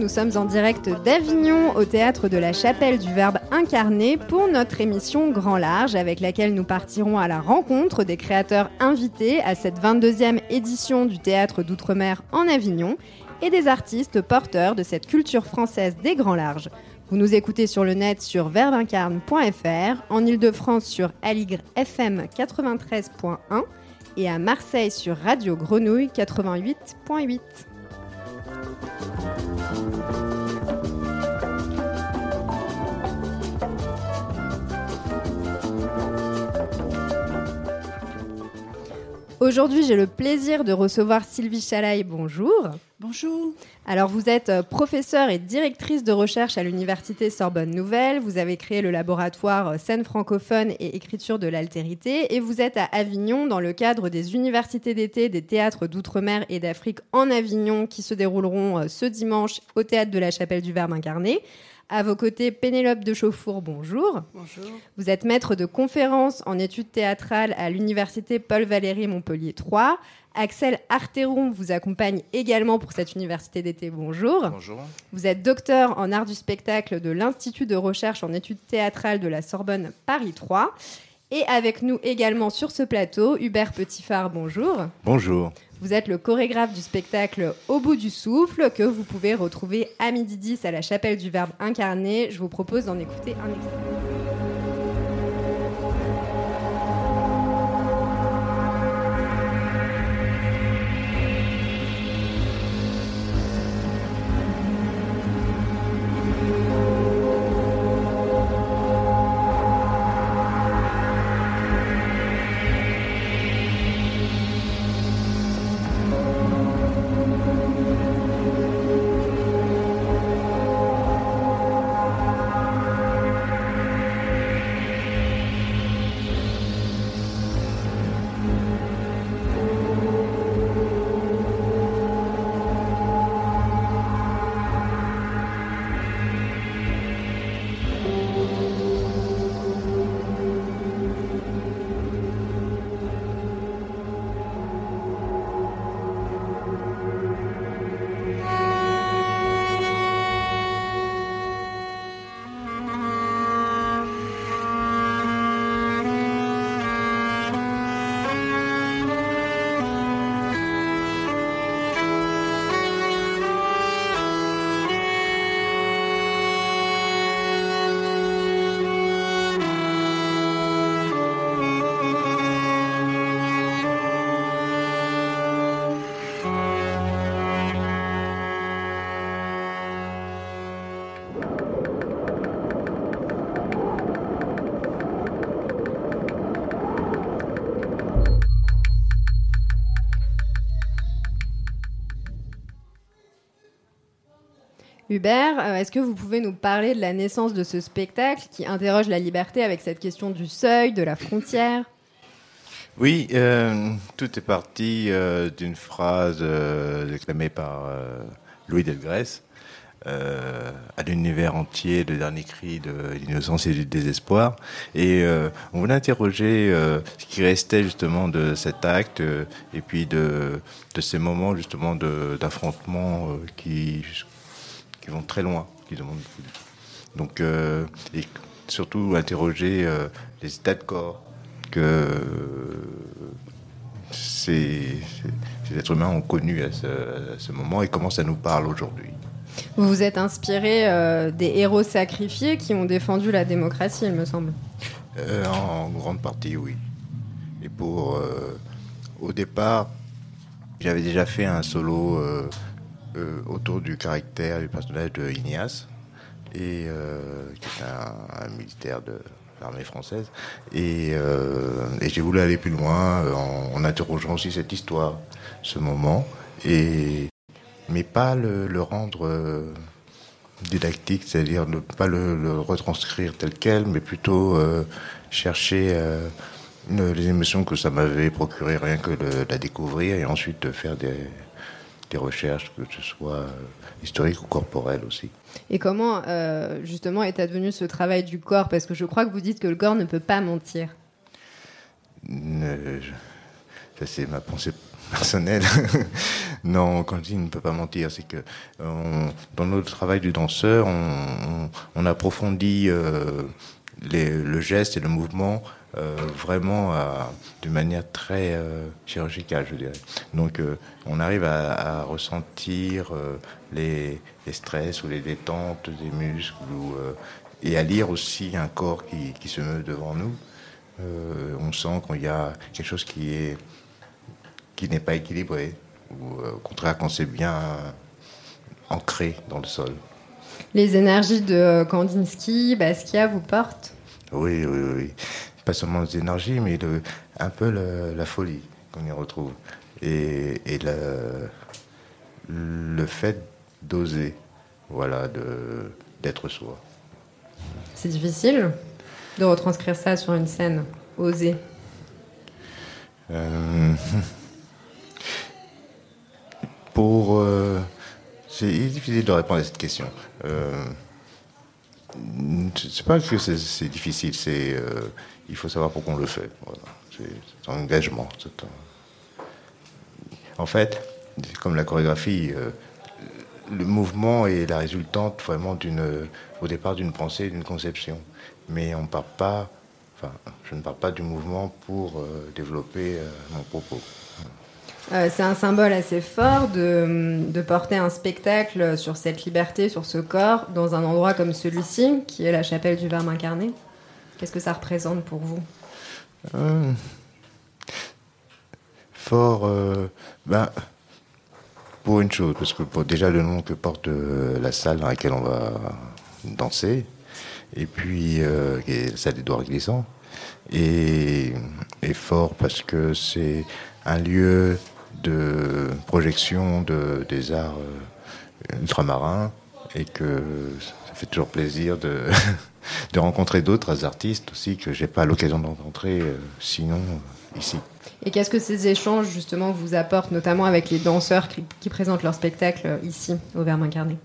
Nous sommes en direct d'Avignon au théâtre de la Chapelle du Verbe incarné pour notre émission Grand Large avec laquelle nous partirons à la rencontre des créateurs invités à cette 22e édition du théâtre d'outre-mer en Avignon et des artistes porteurs de cette culture française des grands larges. Vous nous écoutez sur le net sur verbincarne.fr, en Ile-de-France sur Aligre FM 93.1 et à Marseille sur Radio Grenouille 88.8. Aujourd'hui, j'ai le plaisir de recevoir Sylvie Chalaï. Bonjour. Bonjour. Alors, vous êtes euh, professeure et directrice de recherche à l'Université Sorbonne Nouvelle. Vous avez créé le laboratoire euh, scène francophone et écriture de l'altérité. Et vous êtes à Avignon dans le cadre des universités d'été des théâtres d'outre-mer et d'Afrique en Avignon qui se dérouleront euh, ce dimanche au théâtre de la Chapelle du Verbe incarné. À vos côtés, Pénélope de Chauffour, bonjour. Bonjour. Vous êtes maître de conférences en études théâtrales à l'Université Paul-Valéry Montpellier 3. Axel Arteron vous accompagne également pour cette université d'été. Bonjour. Bonjour. Vous êtes docteur en art du spectacle de l'Institut de recherche en études théâtrales de la Sorbonne Paris 3. Et avec nous également sur ce plateau, Hubert Petitfard, bonjour. Bonjour. Vous êtes le chorégraphe du spectacle Au bout du souffle que vous pouvez retrouver à midi 10 à la chapelle du Verbe incarné. Je vous propose d'en écouter un extrait. Hubert, euh, est-ce que vous pouvez nous parler de la naissance de ce spectacle qui interroge la liberté avec cette question du seuil, de la frontière? Oui, euh, tout est parti euh, d'une phrase euh, déclamée par Louis Delgrès à l'univers entier, le dernier cri de l'innocence et du désespoir. Et on voulait interroger ce qui restait justement de cet acte et puis de, ces moments justement d'affrontement qui, qui vont très loin, qui demandent beaucoup. de- Donc, euh, et surtout interroger euh, les états de corps que euh, ces, êtres humains ont connus à ce, à ce moment et comment ça nous parle aujourd'hui. Vous vous êtes inspiré euh, des héros sacrifiés qui ont défendu la démocratie, il me semble. Euh, en grande partie, oui. Et pour. euh, au départ, j'avais déjà fait un solo euh, autour du caractère du personnage de Ignace, et, euh, qui est un, militaire de l'armée française. Et, euh, j'ai voulu aller plus loin en, en interrogeant aussi cette histoire, ce moment. Et mais pas le, rendre didactique, c'est-à-dire ne pas le, retranscrire tel quel, mais plutôt chercher les émotions que ça m'avait procuré rien que de la découvrir et ensuite faire des, des recherches, que ce soit historiques ou corporelles aussi. Et comment justement est advenu ce travail du corps? Parce que je crois que vous dites que le corps ne peut pas mentir. ça c'est ma pensée personnelle. non, quand il ne peut pas mentir, c'est que dans notre travail du danseur, on, approfondit euh, le geste et le mouvement euh, vraiment d'une manière très euh, chirurgicale, je dirais. Donc, on arrive à, ressentir les, stress ou les détentes des muscles et à lire aussi un corps qui, qui se meut devant nous. on sent qu'il y a quelque chose qui est qui n'est pas équilibré, ou euh, au contraire quand c'est bien ancré dans le sol. Les énergies de Kandinsky, Basquiat vous portent Oui, oui, oui. Pas seulement les énergies, mais un peu la folie qu'on y retrouve. Et, et le, le fait d'oser, voilà, d'être soi. C'est difficile de retranscrire ça sur une scène, oser. Euh... Pour. Euh, c'est difficile de répondre à cette question. Euh, c'est pas que c'est difficile, c'est euh, il faut savoir pourquoi on le fait. C'est un engagement. En fait, comme la chorégraphie, euh, le mouvement est la résultante vraiment d'une, au départ d'une pensée, d'une conception. Mais on part pas. Enfin, je ne parle pas du mouvement pour développer mon propos. Euh, c'est un symbole assez fort de, porter un spectacle sur cette liberté, sur ce corps, dans un endroit comme celui-ci, qui est la chapelle du Verbe incarné. Qu'est-ce que ça représente pour vous? Euh, Fort, euh, ben, pour une chose, parce que déjà le nom que porte la salle dans laquelle on va danser, et puis la salle d'Edouard Glissant, et, et fort parce que c'est un lieu de projection de, des arts euh, ultramarins et que ça fait toujours plaisir de, de rencontrer d'autres artistes aussi que j'ai pas l'occasion de rencontrer euh, sinon euh, ici. Et qu'est-ce que ces échanges justement vous apportent, notamment avec les danseurs qui, présentent leur spectacle ici au Verbe incarné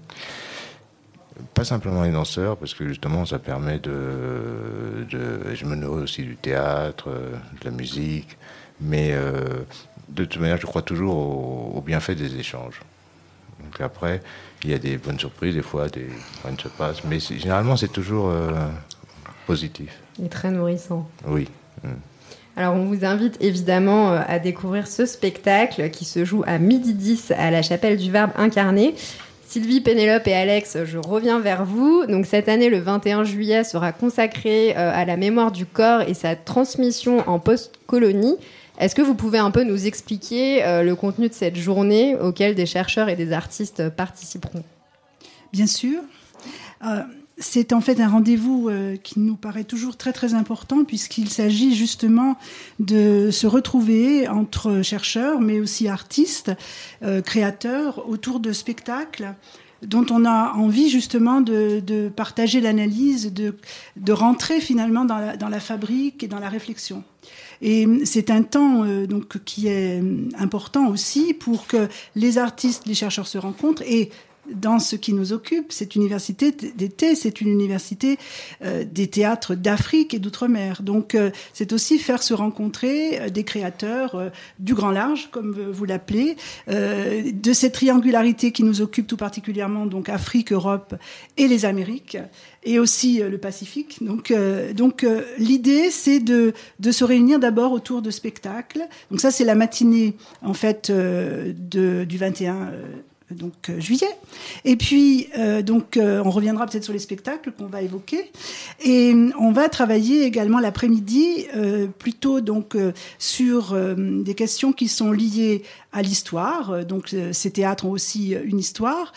Pas simplement les danseurs, parce que justement ça permet de, de je me nourris aussi du théâtre, de la musique, mais de toute manière, je crois toujours au, bienfait des échanges. Donc après, il y a des bonnes surprises, des fois, des ne se passe, mais généralement, c'est toujours euh, positif. Et très nourrissant. Oui. Mm. Alors, on vous invite évidemment euh, à découvrir ce spectacle qui se joue à midi 10 à la chapelle du Verbe incarné. Sylvie, Pénélope et Alex, je reviens vers vous. Donc cette année, le 21 juillet, sera consacré euh, à la mémoire du corps et sa transmission en post-colonie. Est-ce que vous pouvez un peu nous expliquer euh, le contenu de cette journée auquel des chercheurs et des artistes participeront? Bien sûr. Euh, c'est en fait un rendez-vous euh, qui nous paraît toujours très très important puisqu'il s'agit justement de se retrouver entre chercheurs mais aussi artistes, créateurs autour de spectacles dont on a envie justement de, partager l'analyse, de, rentrer finalement dans la fabrique et dans la réflexion. Et c'est un temps euh, donc qui est important aussi pour que les artistes, les chercheurs se rencontrent et dans ce qui nous occupe, cette université d'été, c'est une université euh, des théâtres d'Afrique et d'outre-mer. Donc, euh, c'est aussi faire se rencontrer euh, des créateurs du grand large, comme vous l'appelez, de cette triangularité qui nous occupe tout particulièrement, donc Afrique, Europe et les Amériques, et aussi le Pacifique. Donc, donc l'idée, c'est de, de se réunir d'abord autour de spectacles. Donc ça, c'est la matinée, en fait, du 21 donc euh, juillet. Et puis euh, donc euh, on reviendra peut-être sur les spectacles qu'on va évoquer et on va travailler également l'après-midi plutôt donc sur des questions qui sont liées à l'histoire. Donc ces théâtres ont aussi une histoire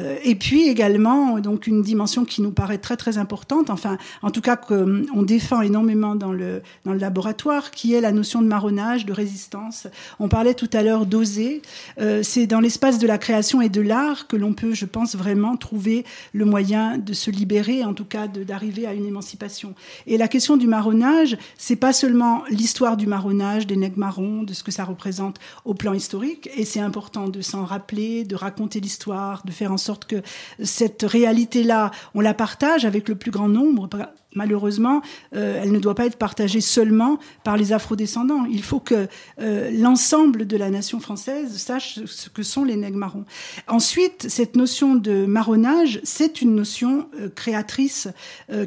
et puis également, donc une dimension qui nous paraît très très importante, enfin en tout cas qu'on défend énormément dans le, dans le laboratoire, qui est la notion de marronnage, de résistance. On parlait tout à l'heure d'oser. Euh, c'est dans l'espace de la création et de l'art que l'on peut, je pense, vraiment trouver le moyen de se libérer, en tout cas d'arriver à une émancipation. Et la question du marronnage, c'est pas seulement l'histoire du marronnage, des nègres marrons, de ce que ça représente au plan historique, et c'est important de s'en rappeler, de raconter l'histoire, de faire en sorte que cette réalité-là, on la partage avec le plus grand nombre, malheureusement, euh, elle ne doit pas être partagée seulement par les afrodescendants. Il faut que euh, l'ensemble de la nation française sache ce que sont les nègres marrons. Ensuite, cette notion de marronnage, c'est une notion euh, créatrice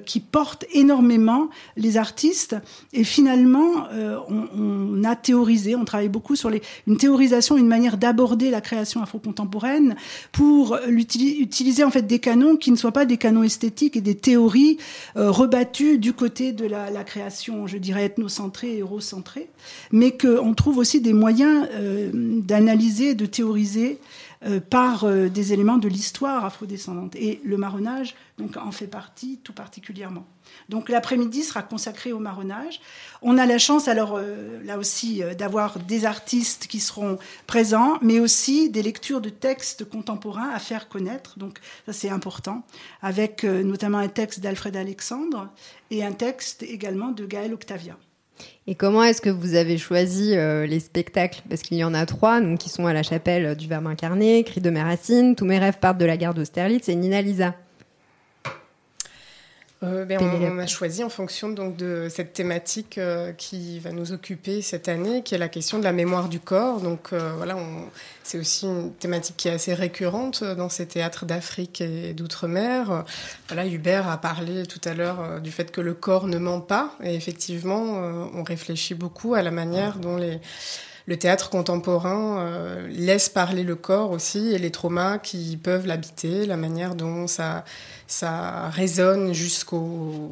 qui porte énormément les artistes. Et finalement, on, a théorisé, on travaille beaucoup sur une théorisation, une manière d'aborder la création afro-contemporaine pour utiliser en fait des canons qui ne soient pas des canons esthétiques et des théories du côté de la, création, je dirais, ethnocentrée et eurocentrée, mais qu'on trouve aussi des moyens euh, d'analyser, de théoriser euh, par euh, des éléments de l'histoire afrodescendante. Et le marronnage donc, en fait partie tout particulièrement. Donc l'après-midi sera consacré au marronnage. On a la chance alors euh, là aussi d'avoir des artistes qui seront présents, mais aussi des lectures de textes contemporains à faire connaître. Donc ça c'est important, avec notamment un texte d'Alfred Alexandre et un texte également de Gaël Octavia. Et comment est-ce que vous avez choisi euh, les spectacles? Parce qu'il y en a trois, donc, qui sont à la chapelle du Verbe incarné, Cri de mes racines, Tous mes rêves partent de la gare d'Austerlitz et Nina Lisa. Euh, ben, on, a choisi en fonction donc de cette thématique euh, qui va nous occuper cette année, qui est la question de la mémoire du corps. Donc euh, voilà, c'est aussi une thématique qui est assez récurrente dans ces théâtres d'Afrique et d'outre-mer. Voilà, Hubert a parlé tout à l'heure du fait que le corps ne ment pas, et effectivement, on réfléchit beaucoup à la manière dont les le théâtre contemporain laisse parler le corps aussi et les traumas qui peuvent l'habiter, la manière dont ça ça résonne jusqu'au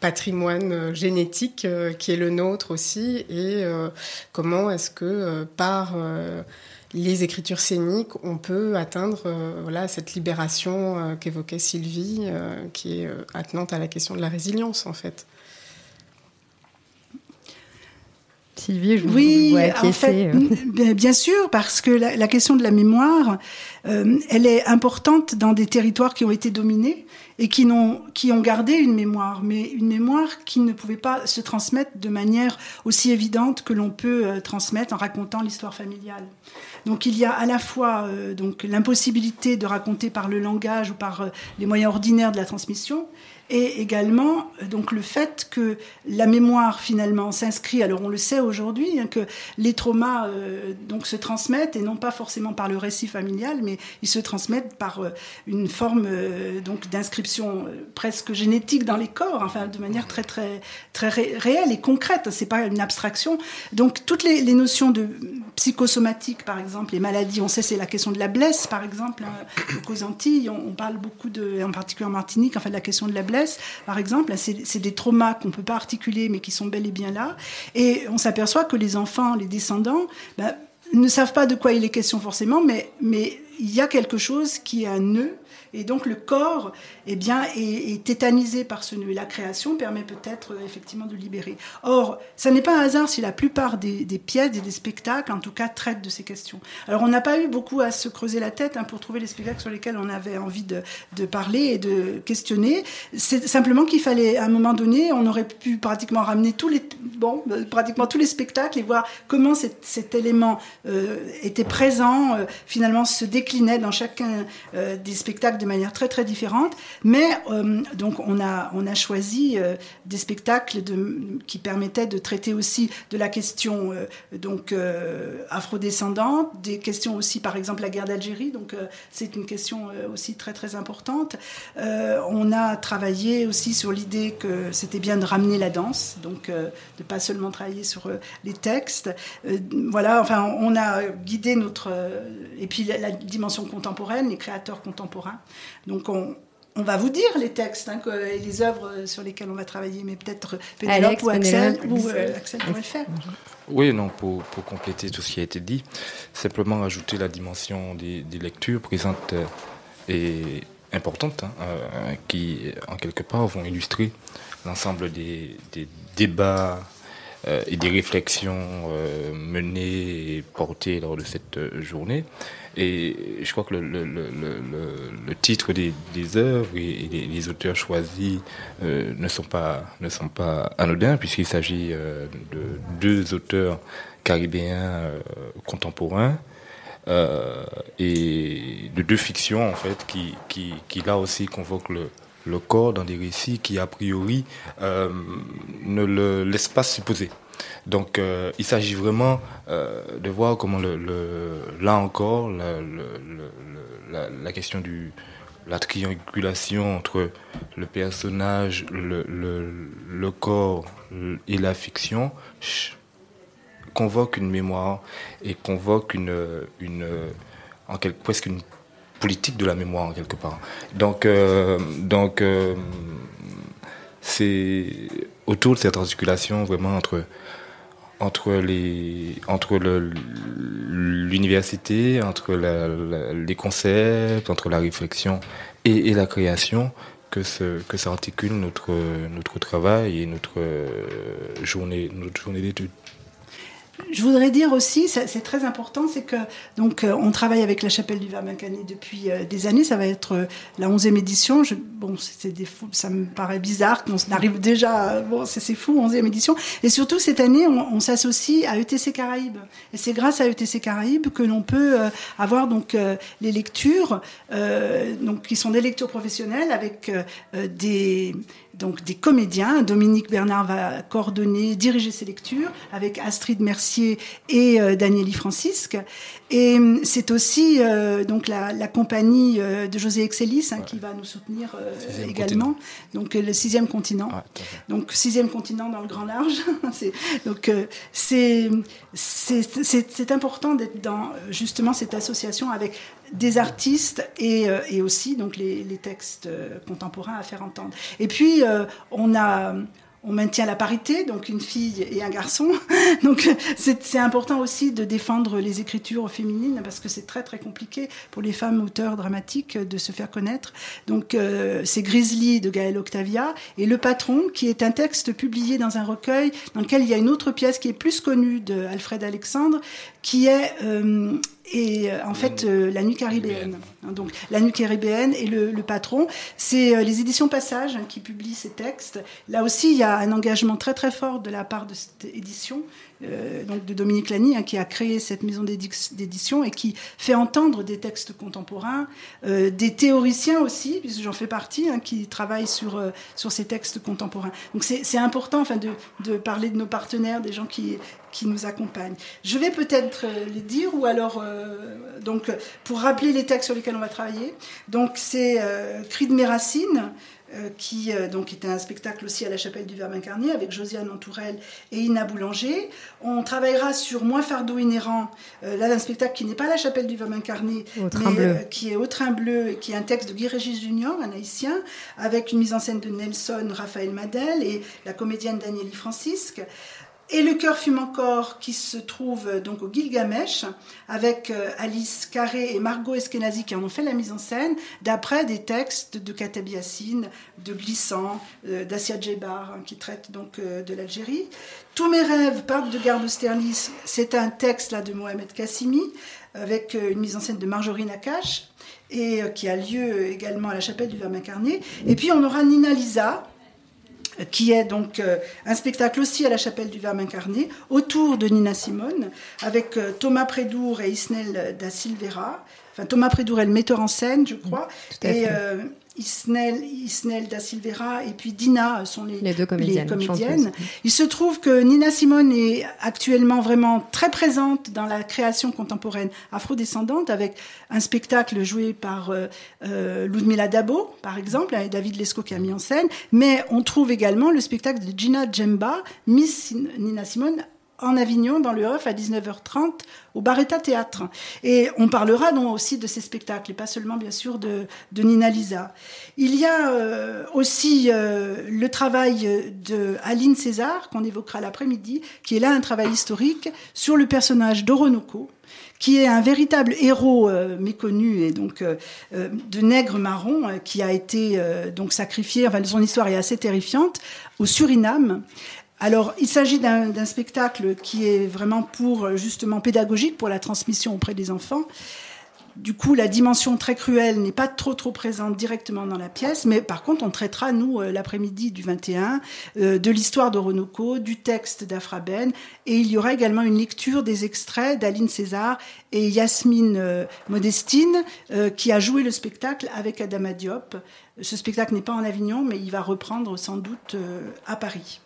patrimoine euh, génétique euh, qui est le nôtre aussi et euh, comment est-ce que par les écritures scéniques, on peut atteindre cette libération qu'évoquait Sylvie, qui est attenante à la question de la résilience en fait. Sylvie, je vous oui, en fait, bien sûr, parce que la, question de la mémoire, euh, elle est importante dans des territoires qui ont été dominés et qui, ont, qui ont gardé une mémoire, mais une mémoire qui ne pouvait pas se transmettre de manière aussi évidente que l'on peut euh, transmettre en racontant l'histoire familiale. Donc il y a à la fois euh, donc l'impossibilité de raconter par le langage ou par les moyens ordinaires de la transmission, et également donc le fait que la mémoire finalement s'inscrit. Alors on le sait aujourd'hui hein, que les traumas euh, donc se transmettent et non pas forcément par le récit familial, mais ils se transmettent par euh, une forme euh, donc d'inscription presque génétique dans les corps, enfin de manière très très très réelle et concrète. C'est pas une abstraction. Donc toutes les, notions de psychosomatique, par exemple, les maladies, on sait c'est la question de la blesse, par exemple, hein, aux Antilles, on, on, parle beaucoup de, en particulier en Martinique, enfin de la question de la blesse par exemple, c'est des traumas qu'on ne peut pas articuler, mais qui sont bel et bien là. Et on s'aperçoit que les enfants, les descendants, ben, ne savent pas de quoi il est question forcément, mais, mais il y a quelque chose qui est un nœud et donc le corps eh bien, est, tétanisé par ce nœud. Et la création permet peut-être euh, effectivement de libérer. Or, ça n'est pas un hasard si la plupart des, pièces et des spectacles, en tout cas, traitent de ces questions. Alors, on n'a pas eu beaucoup à se creuser la tête hein, pour trouver les spectacles sur lesquels on avait envie de, parler et de questionner. C'est simplement qu'il fallait, à un moment donné, on aurait pu pratiquement ramener tous les, bon, euh, pratiquement tous les spectacles et voir comment cet, élément euh, était présent, finalement se déclinait dans chacun des spectacles de manière très très différente, mais euh, donc on a, on a choisi euh, des spectacles qui permettaient de traiter aussi de la question euh, donc afrodescendante, des questions aussi par exemple la guerre d'Algérie, donc c'est une question aussi très très importante. on a travaillé aussi sur l'idée que c'était bien de ramener la danse, donc de pas seulement travailler sur les textes. voilà, enfin on a guidé notre et puis la dimension contemporaine, les créateurs contemporains. Donc on, va vous dire les textes hein, et les œuvres sur lesquelles on va travailler, mais peut-être Pénélope ou Axel, ou, euh, Axel pourrait le faire. Oui, non, pour, compléter tout ce qui a été dit, simplement ajouter la dimension des, lectures présente euh, et importantes hein, qui, en quelque part, vont illustrer l'ensemble des, débats et des réflexions menées et portées lors de cette journée. Et je crois que le, titre des, des, œuvres et, les, auteurs choisis euh, ne, sont pas, ne sont pas anodins, puisqu'il s'agit euh, de deux auteurs caribéens euh, contemporains. et de deux fictions en fait qui, qui, qui là aussi convoquent le, le corps dans des récits qui a priori ne le laissent pas supposer. Donc euh, il s'agit vraiment euh, de voir comment le, là encore la, question du la triangulation entre le personnage, le, corps et la fiction convoque une mémoire et convoque une, presque une politique de la mémoire en quelque part. Donc, euh, donc c'est autour de cette articulation vraiment entre entre les entre l'université, entre les concepts, entre la réflexion et, la création que se que s'articule notre notre travail et notre journée notre journée d'études. Je voudrais dire aussi, c'est très important, c'est que donc euh, on travaille avec la chapelle du Vermancani depuis euh, des années. Ça va être euh, la 11e édition. Bon, c'est des ça me paraît bizarre qu'on arrive déjà. Bon, c'est fou, 11e édition. Et surtout cette année, on, on s'associe à ETC Caraïbes. Et c'est grâce à ETC Caraïbes que l'on peut avoir donc les lectures, donc qui sont des lectures professionnelles avec des donc des comédiens. Dominique Bernard va coordonner, diriger ces lectures avec Astrid Mercier et euh, Danieli Francisque. Et hum, c'est aussi euh, donc la, la compagnie euh, de José Excelis hein, qui va nous soutenir euh, également. Donc le sixième continent. donc sixième continent dans le grand large. donc c'est c'est important d'être dans justement cette association avec des artistes et, et aussi donc les, textes contemporains à faire entendre. Et puis on a on maintient la parité, donc une fille et un garçon. donc c'est important aussi de défendre les écritures féminines parce que c'est très très compliqué pour les femmes auteurs dramatiques de se faire connaître. Donc euh, c'est Grizzly de Gaël Octavia et Le Patron qui est un texte publié dans un recueil dans lequel il y a une autre pièce qui est plus connue de Alfred Alexandre qui est euh, et euh, en fait euh, la nuit caribéenne. Hein, donc la nuit caribéenne et le, le patron, c'est les éditions Passage hein, qui publient ces textes. Là aussi, il y a un engagement très très fort de la part de cette édition euh, donc de Dominique Lani, hein, qui a créé cette maison d'édition et qui fait entendre des textes contemporains, euh, des théoriciens aussi, puisque j'en fais partie, hein, qui travaillent sur, euh, sur ces textes contemporains. Donc c'est important enfin, de, de, parler de nos partenaires, des gens qui, qui nous accompagnent. Je vais peut-être les dire, ou alors, donc, pour rappeler les textes sur lesquels on va travailler. Donc c'est Cri de mes racines, qui euh, donc est un spectacle aussi à la chapelle du Verbe incarné avec Josiane Antourelle et Ina Boulanger. On travaillera sur Moins fardeau inhérent, euh, là un spectacle qui n'est pas à la chapelle du Verbe incarné, mais qui est Au train bleu, qui est un texte de Guy Régis Junior, un haïtien, avec une mise en scène de Nelson Raphaël Madel et la comédienne Danieli Francisque. Et le cœur fume encore, qui se trouve euh, donc au Gilgamesh, avec euh, Alice Carré et Margot Eskenazi qui en ont fait la mise en scène, d'après des textes de Katabi Yassine, de Glissant, euh, d'Assia Djebar, hein, qui traite donc de l'Algérie. Tous mes rêves partent de Garde Sterlis, c'est un texte là de Mohamed Kassimi, avec une mise en scène de Marjorie Nakache, et qui a lieu également à la chapelle du Verbe incarné. Et puis on aura Nina Lisa, qui est donc euh, un spectacle aussi à la chapelle du Verbe incarné, autour de Nina Simone, avec euh, Thomas Prédour et Isnel da Silveira. Enfin, Thomas Prédour est le metteur en scène, je crois. et euh, Isnel, Isnel da Silveira et puis Dina sont les, deux comédiennes. Il se trouve que Nina Simone est actuellement vraiment très présente dans la création contemporaine afrodescendante avec un spectacle joué par euh, euh Ludmila Dabo, par exemple, et David Lescaut qui a mis en scène. Mais on trouve également le spectacle de Gina Djemba, Miss Nina Simone en Avignon, dans le Off, à 19h30, au Barretta Théâtre. Et on parlera donc aussi de ces spectacles, et pas seulement, bien sûr, de, Nina Lisa. Il y a euh, aussi euh, le travail de Aline César, qu'on évoquera l'après-midi, qui est là un travail historique sur le personnage d'Oronoco, qui est un véritable héros euh, méconnu et donc de nègre marron qui a été donc sacrifié. Enfin, son histoire est assez terrifiante au Suriname alors, il s'agit d'un spectacle qui est vraiment pour justement pédagogique pour la transmission auprès des enfants. Du coup, la dimension très cruelle n'est pas trop trop présente directement dans la pièce, mais par contre, on traitera nous euh, l'après-midi du 21 euh, de l'histoire de Ronoco, du texte d'Afraben, et il y aura également une lecture des extraits d'Aline César et Yasmine euh, Modestine qui a joué le spectacle avec Adama Diop. Ce spectacle n'est pas en Avignon, mais il va reprendre sans doute à Paris.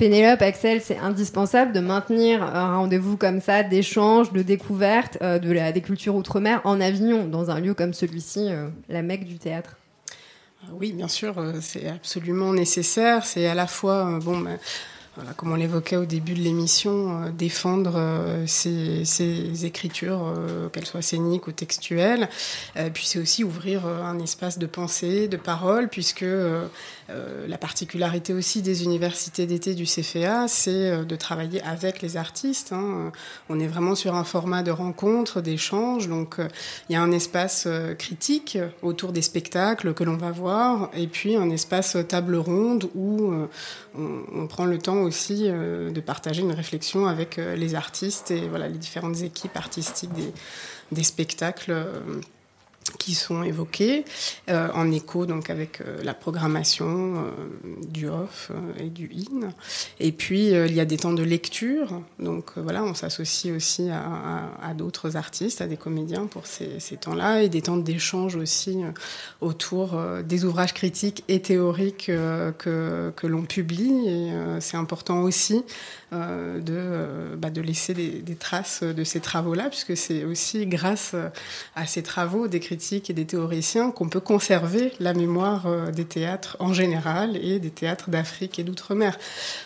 Pénélope, Axel, c'est indispensable de maintenir un rendez-vous comme ça, d'échange, de découverte euh, de des cultures outre-mer en Avignon, dans un lieu comme celui-ci, euh, la Mecque du théâtre. Oui, bien sûr, euh, c'est absolument nécessaire. C'est à la fois, bon, bah, comme on l'évoquait au début de l'émission, euh, défendre euh, ces, écritures, euh, qu'elles soient scéniques ou textuelles. puis c'est aussi ouvrir un espace de pensée, de parole, puisque la particularité aussi des universités d'été du CFA, c'est de travailler avec les artistes. Hein. On est vraiment sur un format de rencontre, d'échange, donc il y a un espace critique autour des spectacles que l'on va voir, et puis un espace table ronde où on, on prend le temps aussi euh, de partager une réflexion avec euh, les artistes et voilà, les différentes équipes artistiques des, spectacles euh, qui sont évoqués euh, en écho donc avec euh, la programmation euh, du off et du in. Et puis il y a des temps de lecture, donc voilà, on s'associe aussi à, d'autres artistes, à des comédiens pour ces, ces temps-là, et des temps d'échange aussi autour des ouvrages critiques et théoriques que, que l'on publie. Et c'est important aussi de, bah, de laisser des, des, traces de ces travaux-là, puisque c'est aussi grâce à ces travaux d'écriture et des théoriciens qu'on peut conserver la mémoire euh, des théâtres en général et des théâtres d'Afrique et d'outre-mer.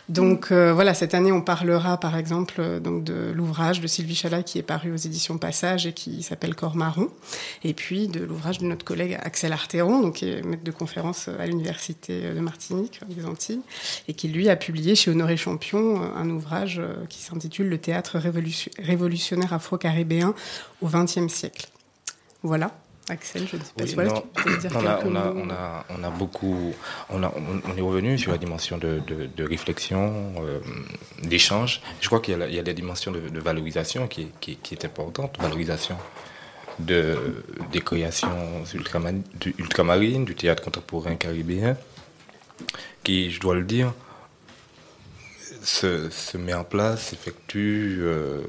Donc euh, voilà, cette année, on parlera par exemple euh, donc de l'ouvrage de Sylvie Chalat qui est paru aux éditions Passage et qui s'appelle Corps marron, et puis de l'ouvrage de notre collègue Axel Arteron, donc qui est maître de conférence à l'université de Martinique, des Antilles, et qui lui a publié chez Honoré Champion un ouvrage qui s'intitule Le théâtre révolutionnaire afro-caribéen au XXe siècle. Voilà. Axel, je ne sais pas si tu dire on a, on, a, on, a, on a beaucoup. On, est revenu sur la dimension de, de, réflexion, euh, d'échange. Je crois qu'il y, y, a des dimensions de, valorisation qui, qui, qui, est importante. Valorisation de, des créations ultramarines, du théâtre contemporain caribéen, qui, je dois le dire, se, met en place, s'effectue. Euh,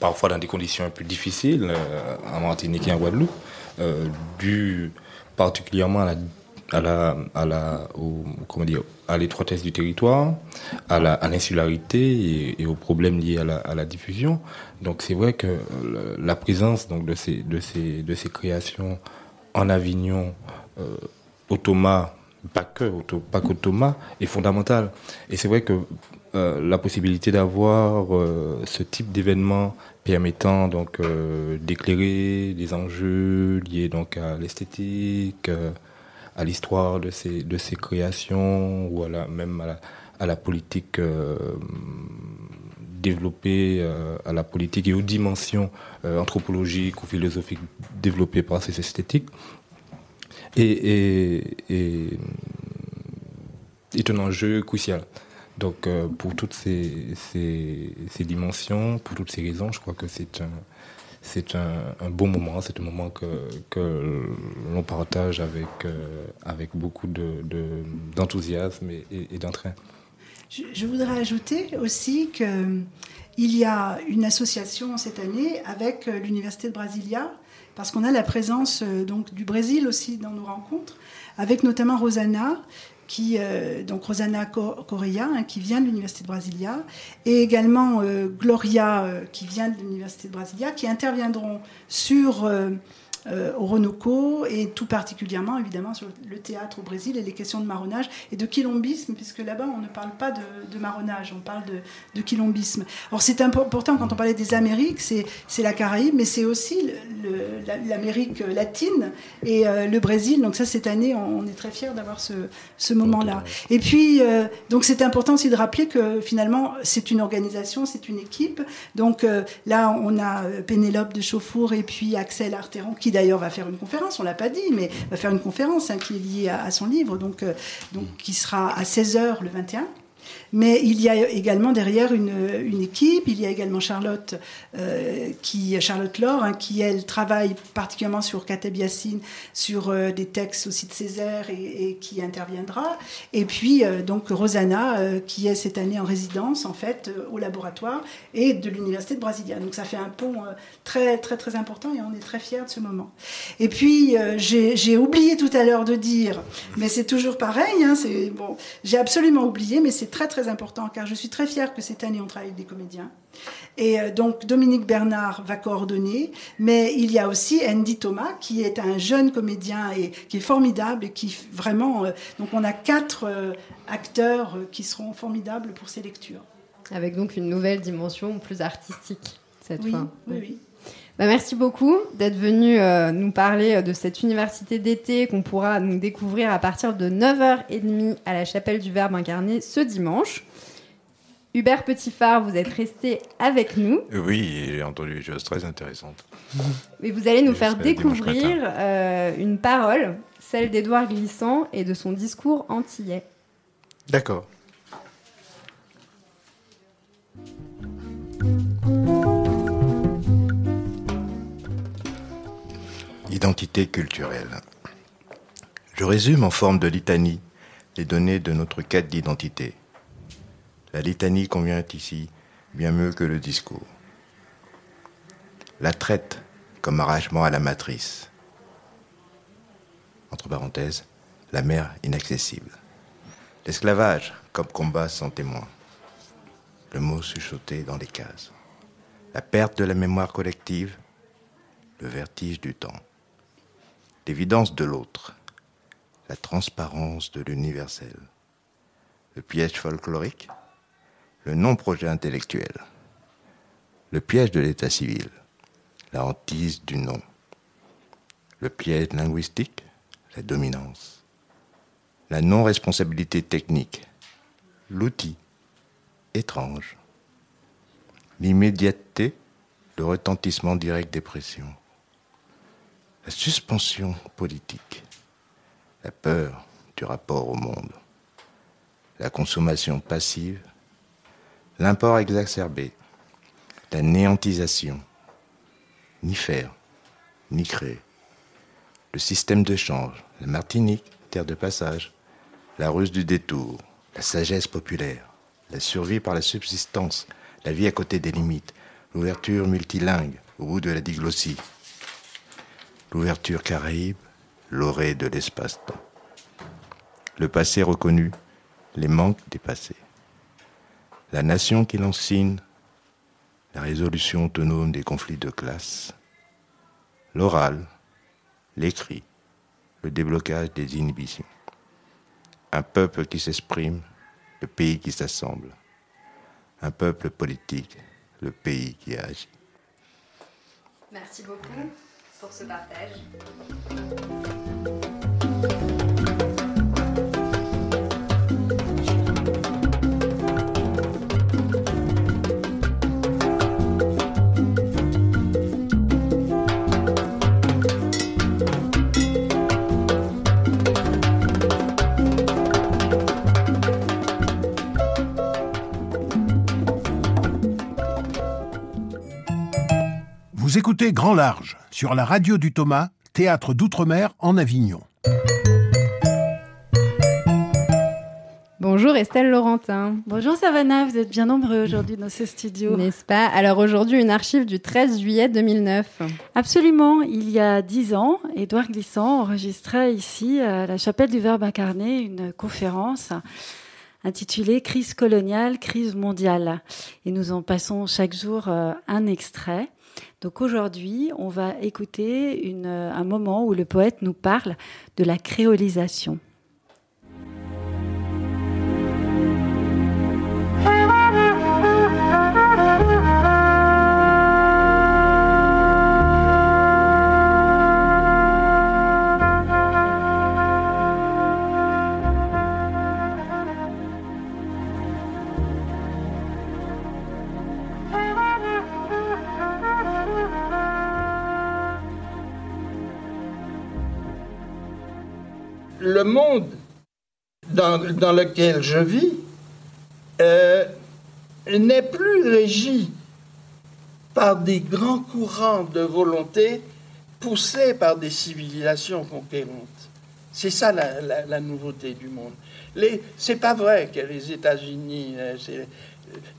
parfois dans des conditions un peu difficiles, euh, en Martinique et en Guadeloupe, euh, dû particulièrement à la, à la, comment dire, à l'étroitesse du territoire, à l'insularité et, aux problèmes liés à la, à la diffusion. Donc c'est vrai que la présence donc de ces, de ces, de ces créations en Avignon, euh, au Thomas, pas que, pas qu'au Thomas, est fondamentale. Et c'est vrai que euh, la possibilité d'avoir euh, ce type d'événement permettant donc euh, d'éclairer des enjeux liés donc à l'esthétique, à l'histoire de ces de ces créations ou à la, même à la, politique développée, à la politique et aux dimensions anthropologiques ou philosophiques développées par ces esthétiques. Et est un enjeu crucial. Donc euh, pour toutes ces, ces, dimensions, pour toutes ces raisons, je crois que c'est un, c'est un, bon moment, c'est un moment que, que l'on partage avec, euh, avec beaucoup de, d'enthousiasme et, d'entrain. Je, voudrais ajouter aussi qu'il y a une association cette année avec l'Université de Brasilia, parce qu'on a la présence donc, du Brésil aussi dans nos rencontres, avec notamment Rosana, qui, euh, donc Rosana Correa, hein, qui vient de l'Université de Brasilia, et également euh, Gloria, euh, qui vient de l'Université de Brasilia, qui interviendront sur euh, au Ronoco et tout particulièrement évidemment sur le théâtre au Brésil et les questions de marronnage et de quilombisme, puisque là-bas on ne parle pas de, marronnage, on parle de, de quilombisme. Alors c'est important quand on parlait des Amériques, c'est la Caraïbe, mais c'est aussi l'Amérique latine et euh, le Brésil. Donc ça cette année on, est très fiers d'avoir ce, ce moment-là. Et puis euh, donc c'est important aussi de rappeler que finalement c'est une organisation, c'est une équipe. Donc là on a Pénélope de Chauffour et puis Axel Arteron qui d'ailleurs va faire une conférence, on l'a pas dit, mais va faire une conférence hein, qui est liée à, son livre, donc, euh, donc qui sera à 16h le 21. Mais il y a également derrière une, une équipe, il y a également Charlotte, euh, qui, Charlotte Laure, hein, qui elle travaille particulièrement sur Kateb sur euh, des textes aussi de Césaire et, qui interviendra. Et puis euh, donc Rosanna, qui est cette année en résidence en fait au laboratoire et de l'Université de Brasilia. Donc ça fait un pont très très très important et on est très fiers de ce moment. Et puis j'ai oublié tout à l'heure de dire, mais c'est toujours pareil, hein, bon, j'ai absolument oublié, mais c'est très très important car je suis très fière que cette année on travaille avec des comédiens. Et euh, donc Dominique Bernard va coordonner, mais il y a aussi Andy Thomas qui est un jeune comédien et qui est formidable et qui vraiment. Euh, donc on a quatre euh, acteurs qui seront formidables pour ces lectures. Avec donc une nouvelle dimension plus artistique cette fois. Oui, oui. Bah, merci beaucoup d'être venu nous parler de cette université d'été qu'on pourra nous découvrir à partir de 9h30 à la chapelle du Verbe incarné ce dimanche. Hubert Petitfard, vous êtes resté avec nous. Oui, j'ai entendu des choses très intéressantes. Et vous allez nous faire découvrir euh, une parole, celle d'Édouard Glissant et de son discours antillais. D'accord. Identité culturelle. Je résume en forme de litanie les données de notre quête d'identité. La litanie convient ici bien mieux que le discours. La traite comme arrachement à la matrice. Entre parenthèses, la mer inaccessible. L'esclavage comme combat sans témoin. Le mot chuchoté dans les cases. La perte de la mémoire collective. Le vertige du temps. L'évidence de l'autre. La transparence de l'universel. Le piège folklorique le non-projet intellectuel, le piège de l'état civil, la hantise du non, le piège linguistique, la dominance, la non-responsabilité technique, l'outil étrange, l'immédiateté, le retentissement direct des pressions, la suspension politique, la peur du rapport au monde, la consommation passive, l'import exacerbé, la néantisation, ni faire, ni créer, le système de change, la Martinique, terre de passage, la ruse du détour, la sagesse populaire, la survie par la subsistance, la vie à côté des limites, l'ouverture multilingue au bout de la diglossie, l'ouverture caraïbe, l'orée de l'espace-temps, le passé reconnu, les manques dépassés la nation qui l'enseigne, la résolution autonome des conflits de classe, l'oral, l'écrit, le déblocage des inhibitions. Un peuple qui s'exprime, le pays qui s'assemble. Un peuple politique, le pays qui agit. Merci beaucoup pour ce partage. Vous écoutez Grand Large sur la radio du Thomas, théâtre d'outre-mer en Avignon. Bonjour Estelle Laurentin. Bonjour Savannah, vous êtes bien nombreux aujourd'hui dans ce studio. N'est-ce pas? Alors aujourd'hui, une archive du 13 juillet 2009. Absolument, il y a dix ans, Édouard Glissant enregistrait ici, à la chapelle du Verbe incarné, une conférence intitulée Crise coloniale, crise mondiale. Et nous en passons chaque jour euh, un extrait. Donc aujourd'hui, on va écouter un moment où le poète nous parle de la créolisation. Le monde dans, lequel je vis euh, n'est plus régi par des grands courants de volonté poussés par des civilisations conquérantes. C'est ça la, nouveauté du monde. C'est pas vrai que les États-Unis. Euh,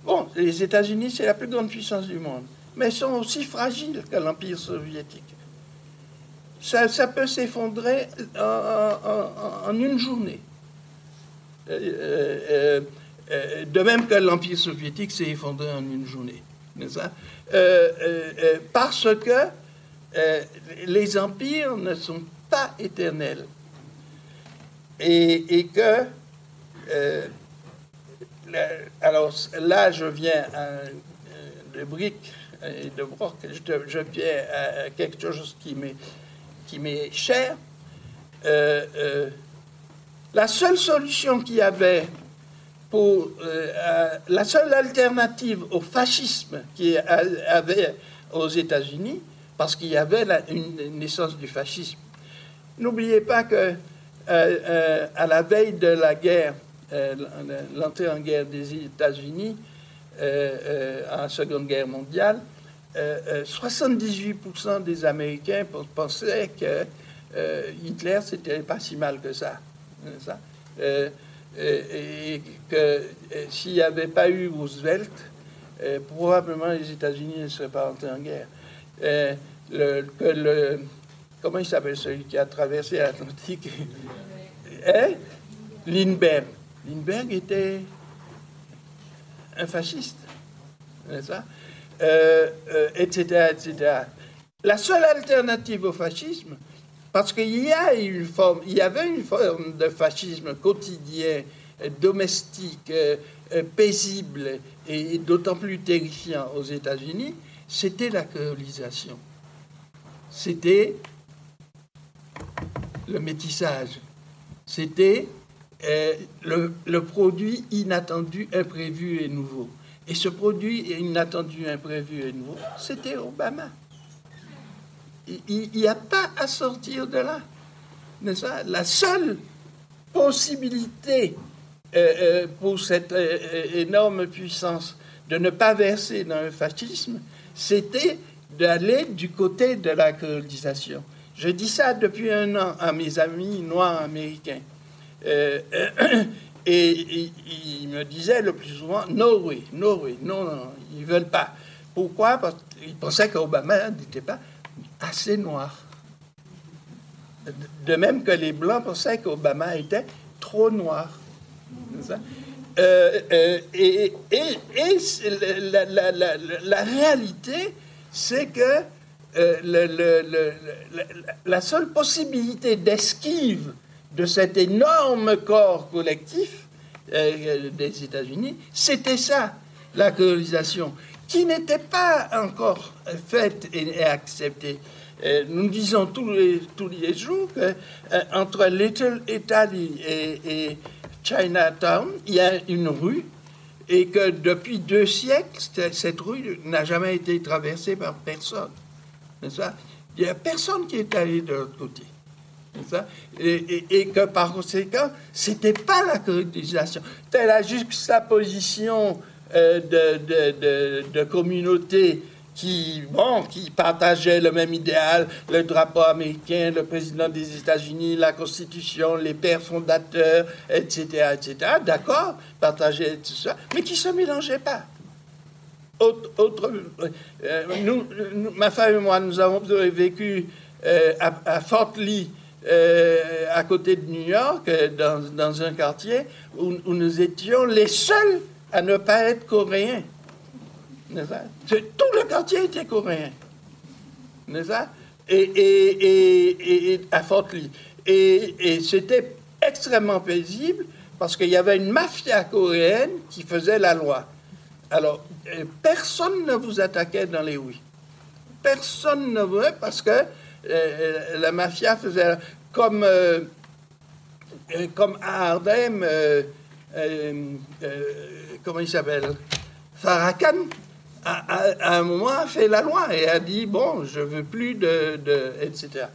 bon, les États-Unis, c'est la plus grande puissance du monde, mais ils sont aussi fragiles que l'Empire soviétique ça, peut s'effondrer en, une journée. Euh, euh, euh, de même que l'Empire soviétique s'est effondré en une journée. parce que les empires ne sont pas éternels. Et, que, alors là, je viens de briques et de broc, je, je viens à quelque chose qui m'est qui m'est cher, euh, euh, la seule solution qu'il y avait pour euh, la seule alternative au fascisme qu'il y avait aux États-Unis, parce qu'il y avait une naissance du fascisme. N'oubliez pas que à la veille de la guerre, l'entrée en guerre des États-Unis, en la Seconde Guerre mondiale, 78% euh, euh, des Américains pensaient que euh, Hitler, c'était pas si mal que ça. ça. et que s'il n'y avait pas eu Roosevelt, probablement les États-Unis ne seraient pas entrés en guerre. Le, que le, comment il s'appelle celui qui a traversé l'Atlantique? Hein? Lindbergh. Lindbergh était un fasciste. Ça etc., euh, etc. Euh, La seule alternative au fascisme, parce qu'il y, avait une forme de fascisme quotidien, domestique, euh, paisible et d'autant plus terrifiant aux États-Unis, c'était la colonisation. C'était le métissage. C'était le, produit inattendu, imprévu et nouveau. Et ce produit inattendu, imprévu et nouveau, c'était Obama. Il n'y a pas à sortir de là. La seule possibilité euh, euh, pour cette euh, énorme puissance de ne pas verser dans le fascisme, c'était d'aller du côté de la colonisation. Je dis ça depuis un an à mes amis noirs américains. Et, il me disait le plus souvent No way, no way, non, non, ils veulent pas. Pourquoi? Parce qu'ils pensaient qu'Obama n'était pas assez noir. De même que les Blancs pensaient qu'Obama était trop noir. Euh, euh, et, la, réalité, c'est que euh, la seule possibilité d'esquive de cet énorme corps collectif euh, des États-Unis, c'était ça, la colonisation, qui n'était pas encore faite et, acceptée. Euh, nous disons tous les, tous les jours qu'entre euh, Little Italy et, et, Chinatown, il y a une rue et que depuis deux siècles, cette rue n'a jamais été traversée par personne. Il n'y a personne qui est allé de l'autre côté. Et, que par conséquent, c'était pas la colonisation. C'était la juxtaposition euh, de, de, de, communautés qui, bon, qui partageaient le même idéal, le drapeau américain, le président des États-Unis, la Constitution, les pères fondateurs, etc., etc. D'accord, partageaient tout ça, mais qui se mélangeaient pas. Autre, euh, ma femme et moi, nous avons vécu euh, à Fort Lee euh, à côté de New York, euh, dans, dans un quartier où, nous étions les seuls à ne pas être coréens. Tout le quartier était coréen. pas? Et, et, et, à Fort Lee. Et, c'était extrêmement paisible parce qu'il y avait une mafia coréenne qui faisait la loi. Alors, euh, personne ne vous attaquait dans les oui. Personne ne voulait parce que la mafia faisait comme, euh, comme à Ardem, comment il s'appelle Farrakhan à, un moment, a fait la loi et a dit bon, je veux plus de, etc.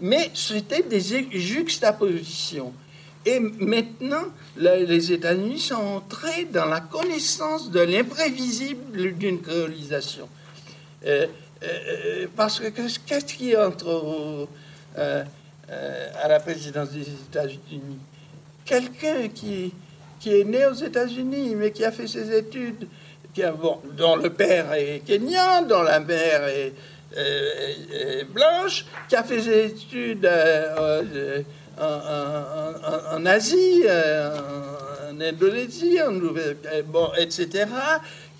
Mais c'était des juxtapositions. Et maintenant, les États-Unis sont entrés dans la connaissance de l'imprévisible d'une créolisation. Euh, euh, parce que qu'est-ce qui entre euh, à la présidence des États-Unis? Quelqu'un qui, qui est né aux États-Unis, mais qui a fait ses études dont le père est kenyan, dont la mère est, blanche, qui a fait ses études en, Asie, en, Indonésie, bon, etc.,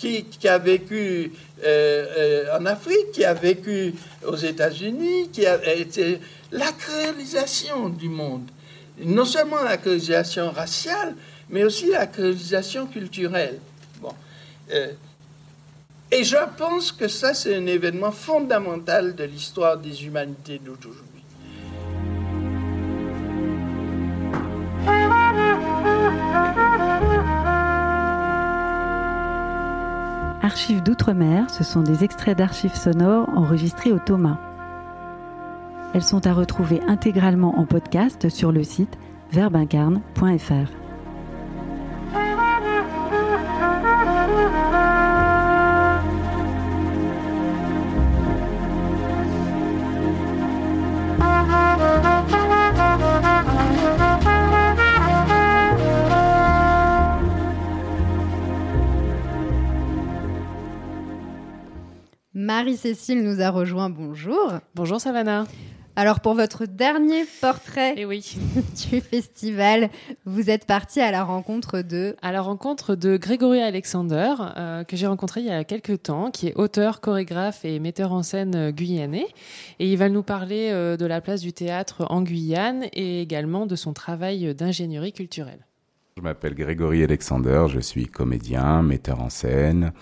qui, a vécu en Afrique, qui a vécu aux États-Unis, qui a été la créolisation du monde. Non seulement la créolisation raciale, mais aussi la créolisation culturelle. Euh, et je pense que ça, c'est un événement fondamental de l'histoire des humanités d'aujourd'hui. Archives d'outre-mer, ce sont des extraits d'archives sonores enregistrés au Thomas. Elles sont à retrouver intégralement en podcast sur le site verbincarne.fr. Marie-Cécile nous a rejoint. Bonjour. Bonjour Savannah. Alors pour votre dernier portrait eh oui. du festival, vous êtes parti à la rencontre de... À la rencontre de Grégory Alexander, euh, que j'ai rencontré il y a quelques temps, qui est auteur, chorégraphe et metteur en scène euh, guyanais. Et il va nous parler euh, de la place du théâtre en Guyane et également de son travail d'ingénierie culturelle. Je m'appelle Grégory Alexander, je suis comédien, metteur en scène,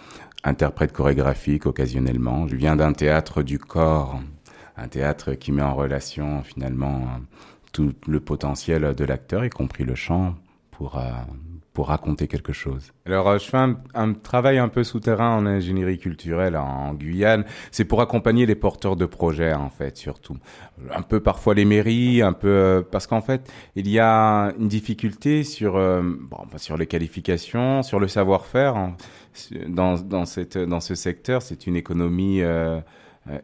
interprète chorégraphique occasionnellement. Je viens d'un théâtre du corps, un théâtre qui met en relation finalement tout le potentiel de l'acteur, y compris le chant, pour, euh, raconter quelque chose. Alors, euh, je fais un, travail un peu souterrain en ingénierie culturelle en, Guyane. C'est pour accompagner les porteurs de projets, en fait, surtout. Un peu parfois les mairies, un peu euh, parce qu'en fait, il y a une difficulté sur bon, sur les qualifications, sur le savoir-faire. Hein dans, dans, cette, dans ce secteur. C'est une économie euh, euh,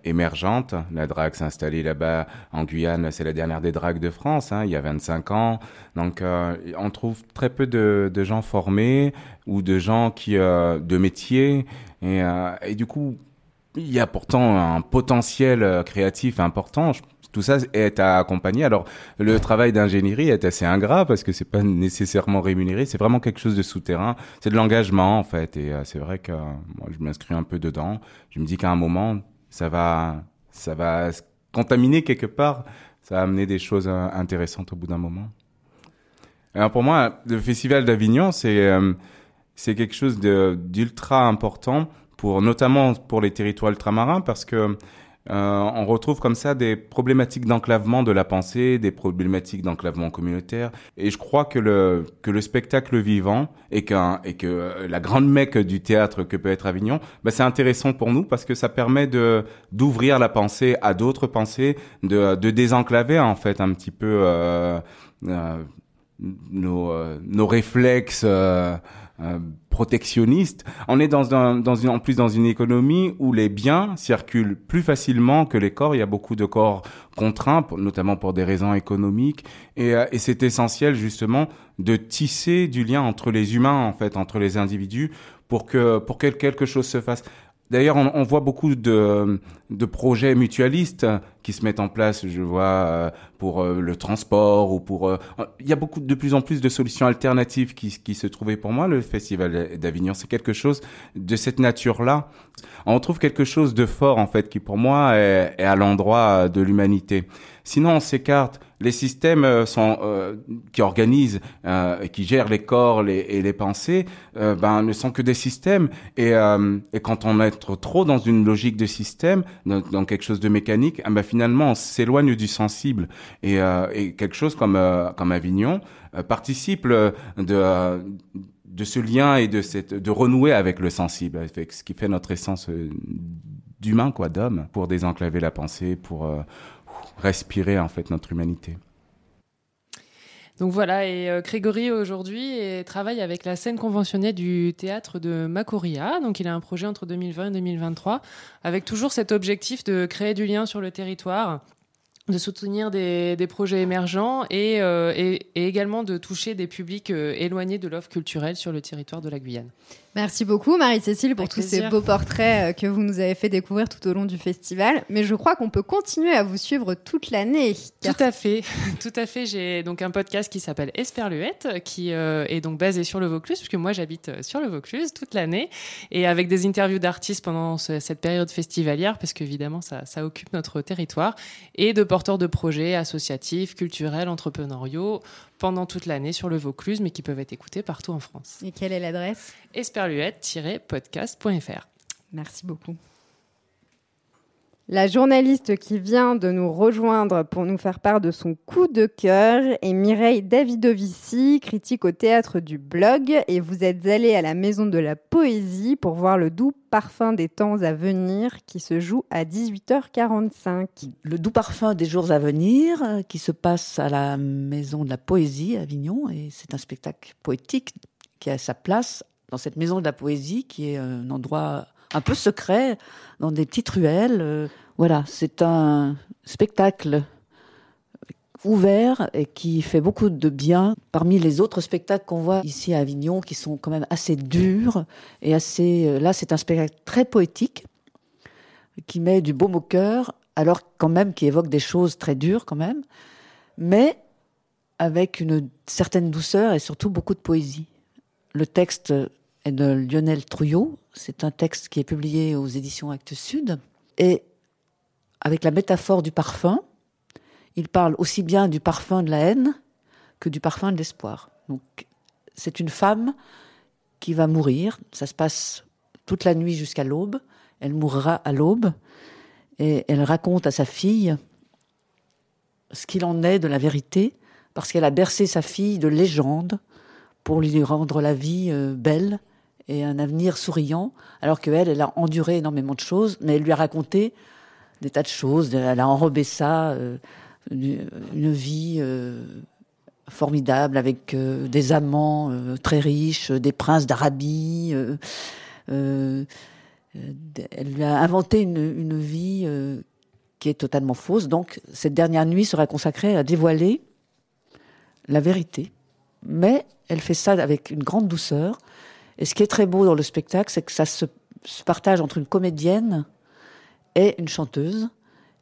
émergente. La drague s'est installée là-bas en Guyane, c'est la dernière des dragues de France, hein, il y a 25 ans. Donc euh, on trouve très peu de, gens formés ou de gens qui de métiers et, et, du coup il y a pourtant un potentiel créatif important. Tout ça est à accompagner. Alors, le travail d'ingénierie est assez ingrat parce que c'est pas nécessairement rémunéré. C'est vraiment quelque chose de souterrain. C'est de l'engagement, en fait. Et euh, c'est vrai que euh, moi, je m'inscris un peu dedans. Je me dis qu'à un moment, ça va, ça va contaminer quelque part. Ça va amener des choses euh, intéressantes au bout d'un moment. Alors, pour moi, le Festival d'Avignon, c'est, c'est quelque chose d'ultra important pour, notamment pour les territoires ultramarins parce que euh, on retrouve comme ça des problématiques d'enclavement de la pensée, des problématiques d'enclavement communautaire. Et je crois que le, que le spectacle vivant et, qu'un, et que euh, la grande mecque du théâtre que peut être Avignon, bah, c'est intéressant pour nous parce que ça permet de, d'ouvrir la pensée à d'autres pensées, de, de désenclaver en fait un petit peu euh, euh nos, euh, nos réflexes euh, protectionniste. On est dans, dans une, en plus dans une économie où les biens circulent plus facilement que les corps. Il y a beaucoup de corps contraints, notamment pour des raisons économiques. Et, euh, et c'est essentiel justement de tisser du lien entre les humains, en fait, entre les individus, pour que pour que quelque chose se fasse. D'ailleurs, on, voit beaucoup de, projets mutualistes qui se mettent en place, je vois, euh, pour euh, le transport ou pour... Euh, il y a beaucoup de plus en plus de solutions alternatives qui, se trouvaient pour moi. Le Festival d'Avignon, c'est quelque chose de cette nature-là. On trouve quelque chose de fort, en fait, qui pour moi est à l'endroit de l'humanité. Sinon, on s'écarte les systèmes euh, sont, euh, qui organisent, euh, qui gèrent les corps et les pensées, euh, ben, ne sont que des systèmes. Et, et, quand on est trop dans une logique de système, dans, quelque chose de mécanique, ben, finalement, on s'éloigne du sensible. Et, et, quelque chose comme, comme Avignon participe de de ce lien et de cette de renouer avec le sensible, avec ce qui fait notre essence d'humain quoi, d'homme, pour désenclaver la pensée, pour respirer en fait notre humanité. Donc voilà, et euh, Grégory aujourd'hui travaille avec la scène conventionnée du théâtre de Macoria. Donc il a un projet entre 2020 et 2023 avec toujours cet objectif de créer du lien sur le territoire de soutenir des, projets émergents euh, et, et, également de toucher des publics euh, éloignés de l'offre culturelle sur le territoire de la Guyane. Merci beaucoup Marie-Cécile pour tous ces beaux portraits euh, que vous nous avez fait découvrir tout au long du festival. Mais je crois qu'on peut continuer à vous suivre toute l'année. Tout à fait, tout à fait. J'ai donc un podcast qui s'appelle Esperluette, qui est donc basé sur le Vaucluse, puisque moi j'habite sur le Vaucluse toute l'année, et avec des interviews d'artistes pendant cette période festivalière, parce qu'évidemment ça, ça occupe notre territoire, et de porteurs de projets associatifs, culturels, entrepreneuriaux pendant toute l'année sur le Vaucluse, mais qui peuvent être écoutés partout en France. Et quelle est l'adresse? Esperluette-podcast.fr. Merci beaucoup. La journaliste qui vient de nous rejoindre pour nous faire part de son coup de cœur est Mireille Davidovici, critique au théâtre du blog. Et vous êtes allée à la Maison de la Poésie pour voir le doux parfum des temps à venir qui se joue à 18h45. Le doux parfum des jours à venir euh, qui se passe à la Maison de la Poésie à Avignon. Et c'est un spectacle poétique qui a sa place dans cette Maison de la Poésie qui est un endroit un peu secret, dans des petites ruelles. Euh, voilà, c'est un spectacle ouvert et qui fait beaucoup de bien parmi les autres spectacles qu'on voit ici à Avignon qui sont quand même assez durs et assez euh, là c'est un spectacle très poétique qui met du baume au cœur alors quand même qui évoque des choses très dures quand même mais avec une certaine douceur et surtout beaucoup de poésie. Le texte est de Lionel Trouillot. C'est un texte qui est publié aux éditions Actes Sud. Et avec la métaphore du parfum, il parle aussi bien du parfum de la haine que du parfum de l'espoir. Donc, c'est une femme qui va mourir. Ça se passe toute la nuit jusqu'à l'aube. Elle mourra à l'aube. Et elle raconte à sa fille ce qu'il en est de la vérité, parce qu'elle a bercé sa fille de légendes pour lui rendre la vie euh, belle et un avenir souriant, alors qu'elle, elle a enduré énormément de choses, mais elle lui a raconté des tas de choses. Elle a enrobé ça, euh, une, vie euh, formidable avec euh, des amants très riches, des princes d'Arabie. elle lui a inventé une, une vie qui est totalement fausse. Donc, cette dernière nuit sera consacrée à dévoiler la vérité. Mais elle fait ça avec une grande douceur et ce qui est très beau dans le spectacle, c'est que ça se, partage entre une comédienne et une chanteuse.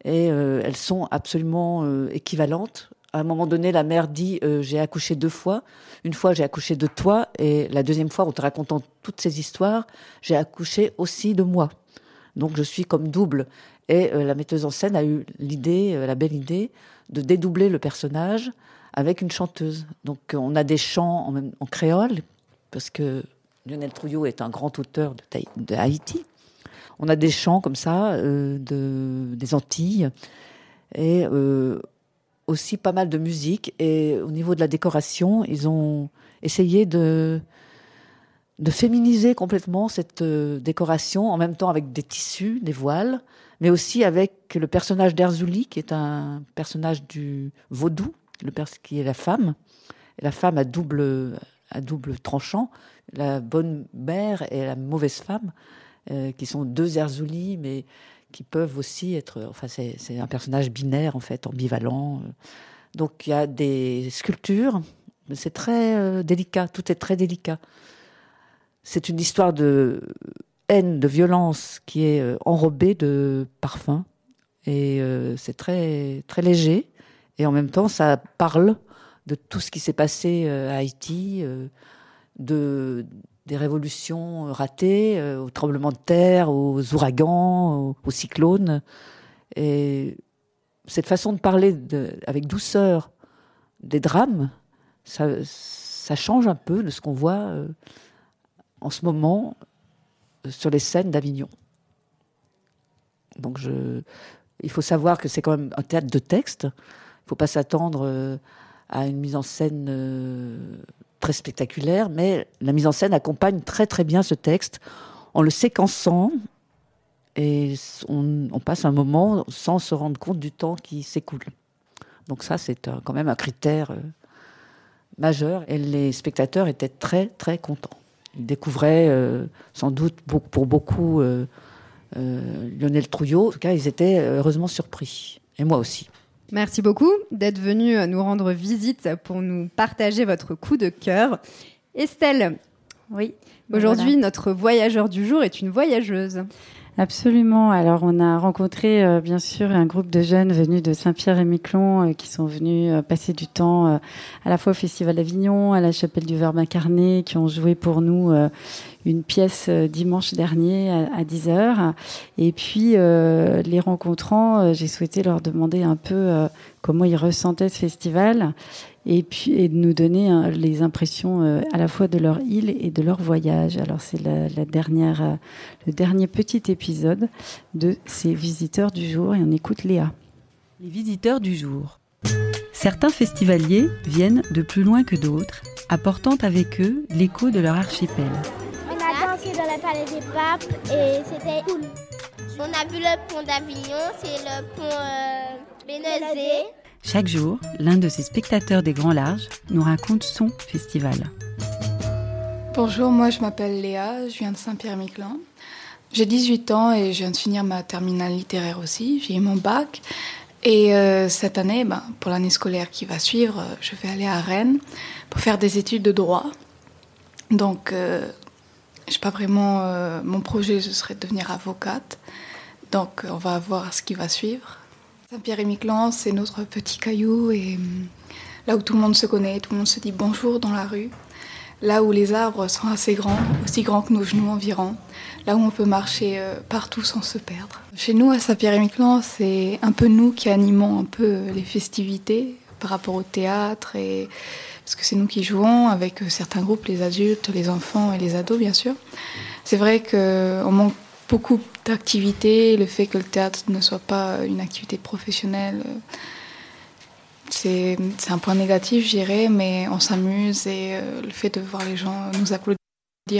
Et euh, elles sont absolument euh, équivalentes. À un moment donné, la mère dit euh, J'ai accouché deux fois. Une fois, j'ai accouché de toi. Et la deuxième fois, en te racontant toutes ces histoires, j'ai accouché aussi de moi. Donc, je suis comme double. Et la metteuse en scène a eu l'idée, la belle idée, de dédoubler le personnage avec une chanteuse. Donc, on a des chants en, en créole, parce que Lionel Trouillot est un grand auteur de, Haïti. On a des chants comme ça, euh, de, des Antilles, et euh, aussi pas mal de musique. Et au niveau de la décoration, ils ont essayé de, féminiser complètement cette euh, décoration, en même temps avec des tissus, des voiles, mais aussi avec le personnage d'Erzouli, qui est un personnage du vaudou, le qui est la femme. Et la femme double, à double tranchant, la bonne mère et la mauvaise femme, euh, qui sont deux Erzouli, mais qui peuvent aussi être. Enfin, c'est un personnage binaire, en fait, ambivalent. Donc, il y a des sculptures, mais c'est très euh, délicat, tout est très délicat. C'est une histoire de haine, de violence qui est euh, enrobée de parfum. Et c'est très, très léger. Et en même temps, ça parle de tout ce qui s'est passé à Haïti, de, des révolutions ratées, aux tremblements de terre, aux ouragans, aux, cyclones. Et cette façon de parler avec douceur des drames, ça, change un peu de ce qu'on voit en ce moment sur les scènes d'Avignon. Donc il faut savoir que c'est quand même un théâtre de texte. Il ne faut pas s'attendre euh, à une mise en scène euh, très spectaculaire, mais la mise en scène accompagne très très bien ce texte en le séquençant et on, passe un moment sans se rendre compte du temps qui s'écoule. Donc ça, c'est quand même un critère euh, majeur et les spectateurs étaient très très contents. Ils découvraient euh, sans doute pour beaucoup euh, Lionel Trouillot. En tout cas, ils étaient heureusement surpris. Et moi aussi. Merci beaucoup d'être venu nous rendre visite pour nous partager votre coup de cœur. Estelle, oui. Aujourd'hui, notre voyageur du jour est une voyageuse. Absolument. Alors, on a rencontré euh, bien sûr un groupe de jeunes venus de Saint-Pierre-et-Miquelon euh, qui sont venus euh, passer du temps à la fois au Festival d'Avignon, à la Chapelle du Verbe incarné, qui ont joué pour nous une pièce dimanche dernier à, 10h. Et puis, les rencontrant, j'ai souhaité leur demander un peu comment ils ressentaient ce festival et de nous donner hein, les impressions euh, à la fois de leur île et de leur voyage. Alors c'est la, dernière, euh, le dernier petit épisode de ces visiteurs du jour et on écoute Léa. Les visiteurs du jour. Certains festivaliers viennent de plus loin que d'autres, apportant avec eux l'écho de leur archipel. On a dansé dans la palais des papes et c'était cool. On a vu le pont d'Avignon, c'est le pont euh, chaque jour, l'un de ces spectateurs des Grands Larges nous raconte son festival. Bonjour, moi je m'appelle Léa, je viens de Saint-Pierre-Miquelon. J'ai 18 ans et je viens de finir ma terminale littéraire aussi. J'ai eu mon bac. Et euh, cette année, ben, pour l'année scolaire qui va suivre, je vais aller à Rennes pour faire des études de droit. Donc, euh, je pas vraiment. Euh, mon projet, ce serait de devenir avocate. Donc, on va voir ce qui va suivre. Saint-Pierre-et-Miquelon, c'est notre petit caillou et hum, là où tout le monde se connaît, tout le monde se dit bonjour dans la rue. Là où les arbres sont assez grands, aussi grands que nos genoux environ. Là où on peut marcher euh, partout sans se perdre. Chez nous, à Saint-Pierre-et-Miquelon, c'est un peu nous qui animons un peu les festivités par rapport au théâtre et parce que c'est nous qui jouons avec euh, certains groupes, les adultes, les enfants et les ados bien sûr. C'est vrai qu'on manque beaucoup d'activités, le fait que le théâtre ne soit pas une activité professionnelle, euh, c'est un point négatif, je dirais, mais on s'amuse et euh, le fait de voir les gens nous applaudir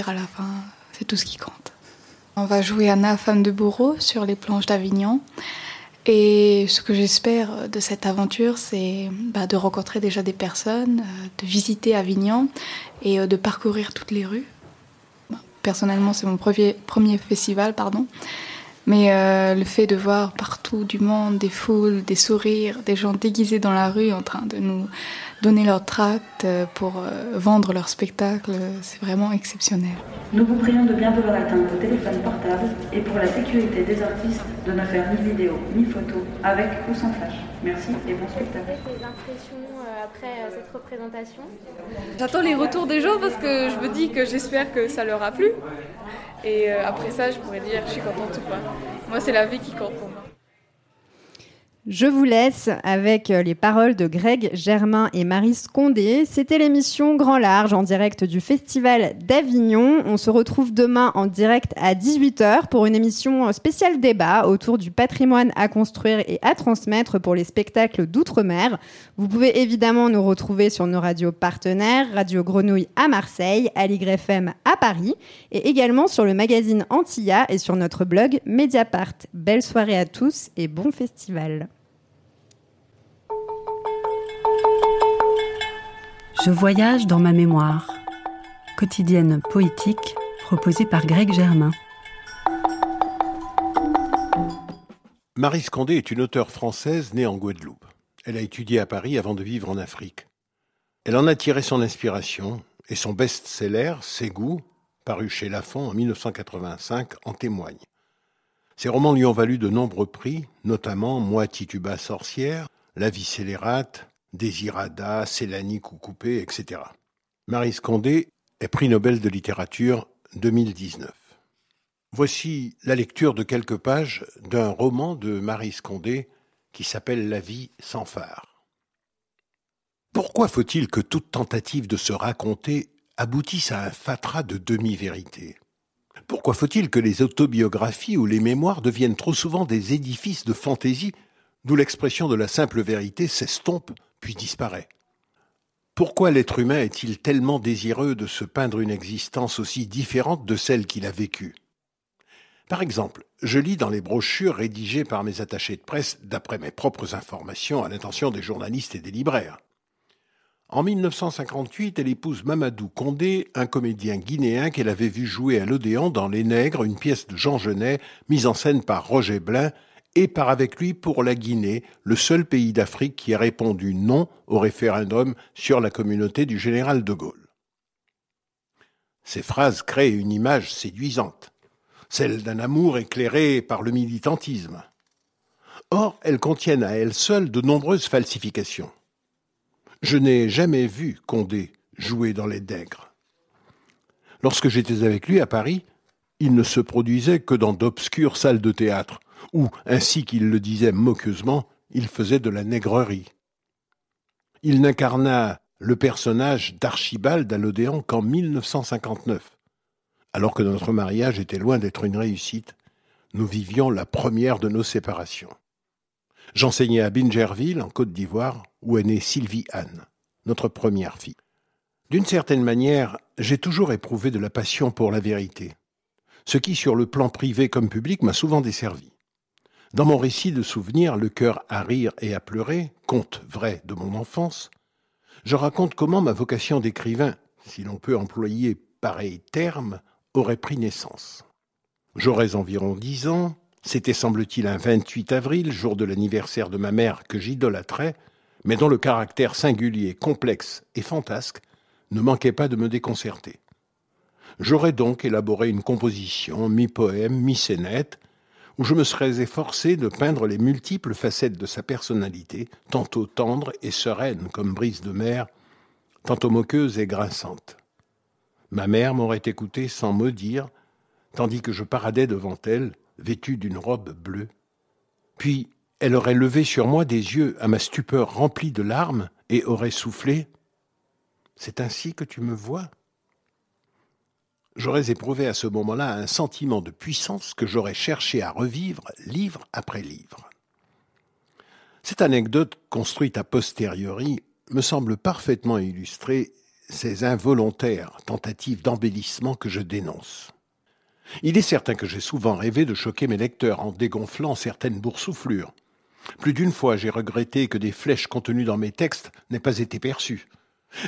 à la fin, c'est tout ce qui compte. On va jouer Anna, femme de bourreau, sur les planches d'Avignon. Et ce que j'espère de cette aventure, c'est bah, de rencontrer déjà des personnes, euh, de visiter Avignon et de parcourir toutes les rues personnellement, c'est mon premier, premier festival, pardon. Mais euh, le fait de voir partout du monde, des foules, des sourires, des gens déguisés dans la rue en train de nous donner leur tract euh, pour euh, vendre leur spectacle, c'est vraiment exceptionnel. Nous vous prions de bien vouloir éteindre vos téléphones portables et pour la sécurité des artistes de ne faire ni vidéo ni photo avec ou sans flash. Merci et bon spectacle. impressions après cette représentation J'attends les retours des gens parce que je me dis que j'espère que ça leur a plu. Et euh, après ça, je pourrais dire je suis contente ou pas. Moi, c'est la vie qui compte pour moi. Je vous laisse avec euh, les paroles de Greg Germain et Marie Condé. C'était l'émission Grand Large en direct du Festival d'Avignon. On se retrouve demain en direct à 18h pour une émission spéciale débat autour du patrimoine à construire et à transmettre pour les spectacles d'outre-mer. Vous pouvez évidemment nous retrouver sur nos radios partenaires, Radio Grenouille à Marseille, Aligre FM à Paris et également sur le magazine Antilla et sur notre blog Mediapart. Belle soirée à tous et bon festival. Je voyage dans ma mémoire. Quotidienne poétique proposée par Greg Germain. Marie Scandé est une auteure française née en Guadeloupe. Elle a étudié à Paris avant de vivre en Afrique. Elle en a tiré son inspiration et son best-seller, Ses goûts, paru chez Lafon en 1985, en témoigne. Ses romans lui ont valu de nombreux prix, notamment Moi Tituba sorcière, La vie scélérate, Désirada, Célanie Coucoupé, etc. Marie Scondé est prix Nobel de littérature 2019. Voici la lecture de quelques pages d'un roman de Marie Scondé qui s'appelle La vie sans phare. Pourquoi faut-il que toute tentative de se raconter aboutisse à un fatras de demi-vérité? Pourquoi faut-il que les autobiographies ou les mémoires deviennent trop souvent des édifices de fantaisie d'où l'expression de la simple vérité s'estompe puis disparaît Pourquoi l'être humain est-il tellement désireux de se peindre une existence aussi différente de celle qu'il a vécue? Par exemple, je lis dans les brochures rédigées par mes attachés de presse d'après mes propres informations à l'intention des journalistes et des libraires. En 1958, elle épouse Mamadou Condé, un comédien guinéen qu'elle avait vu jouer à l'Odéon dans Les Nègres, une pièce de Jean Genet, mise en scène par Roger Blin, et part avec lui pour la Guinée, le seul pays d'Afrique qui a répondu non au référendum sur la communauté du général de Gaulle. Ces phrases créent une image séduisante celle d'un amour éclairé par le militantisme. Or, elles contiennent à elles seules de nombreuses falsifications. Je n'ai jamais vu Condé jouer dans les Dègres. Lorsque j'étais avec lui à Paris, il ne se produisait que dans d'obscures salles de théâtre, où, ainsi qu'il le disait moqueusement, il faisait de la négrerie. Il n'incarna le personnage d'Archibald à l'Odéon qu'en 1959. Alors que notre mariage était loin d'être une réussite, nous vivions la première de nos séparations. J'enseignais à Bingerville, en Côte d'Ivoire, où est née Sylvie Anne, notre première fille. D'une certaine manière, j'ai toujours éprouvé de la passion pour la vérité, ce qui, sur le plan privé comme public, m'a souvent desservi. Dans mon récit de souvenirs, Le cœur à rire et à pleurer, conte vrai de mon enfance, je raconte comment ma vocation d'écrivain, si l'on peut employer pareil terme, aurait pris naissance. J'aurais environ dix ans, c'était semble-t-il un 28 avril, jour de l'anniversaire de ma mère que j'idolâtrais, mais dont le caractère singulier, complexe et fantasque ne manquait pas de me déconcerter. J'aurais donc élaboré une composition, mi-poème, mi-scénette, où je me serais efforcé de peindre les multiples facettes de sa personnalité, tantôt tendre et sereine comme brise de mer, tantôt moqueuse et grinçante. Ma mère m'aurait écouté sans me dire, tandis que je paradais devant elle, vêtu d'une robe bleue. Puis elle aurait levé sur moi des yeux à ma stupeur remplis de larmes et aurait soufflé C'est ainsi que tu me vois? J'aurais éprouvé à ce moment-là un sentiment de puissance que j'aurais cherché à revivre livre après livre. Cette anecdote, construite a posteriori, me semble parfaitement illustrer ces involontaires tentatives d'embellissement que je dénonce. Il est certain que j'ai souvent rêvé de choquer mes lecteurs en dégonflant certaines boursouflures. Plus d'une fois, j'ai regretté que des flèches contenues dans mes textes n'aient pas été perçues.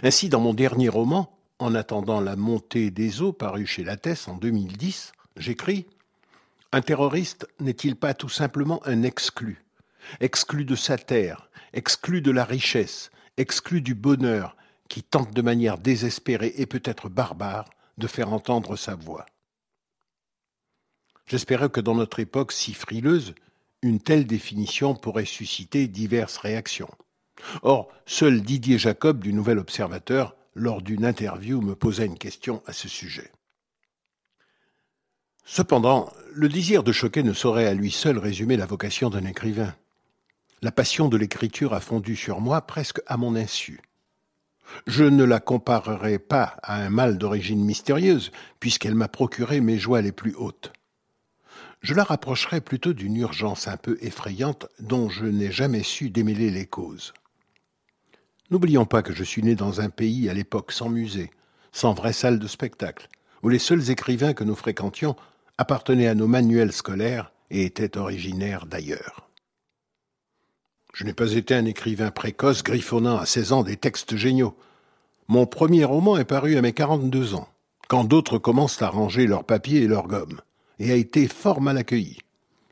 Ainsi, dans mon dernier roman, En attendant la montée des eaux, paru chez Lattès en 2010, j'écris Un terroriste n'est-il pas tout simplement un exclu? Exclu de sa terre, exclu de la richesse, exclu du bonheur, qui tente de manière désespérée et peut-être barbare de faire entendre sa voix. J'espérais que dans notre époque si frileuse, une telle définition pourrait susciter diverses réactions. Or, seul Didier Jacob du Nouvel Observateur, lors d'une interview, me posait une question à ce sujet. Cependant, le désir de choquer ne saurait à lui seul résumer la vocation d'un écrivain. La passion de l'écriture a fondu sur moi presque à mon insu. Je ne la comparerai pas à un mal d'origine mystérieuse, puisqu'elle m'a procuré mes joies les plus hautes. Je la rapprocherai plutôt d'une urgence un peu effrayante dont je n'ai jamais su démêler les causes. N'oublions pas que je suis né dans un pays à l'époque sans musée, sans vraie salle de spectacle, où les seuls écrivains que nous fréquentions appartenaient à nos manuels scolaires et étaient originaires d'ailleurs. Je n'ai pas été un écrivain précoce griffonnant à 16 ans des textes géniaux. Mon premier roman est paru à mes 42 ans, quand d'autres commencent à ranger leurs papiers et leurs gommes, et a été fort mal accueilli,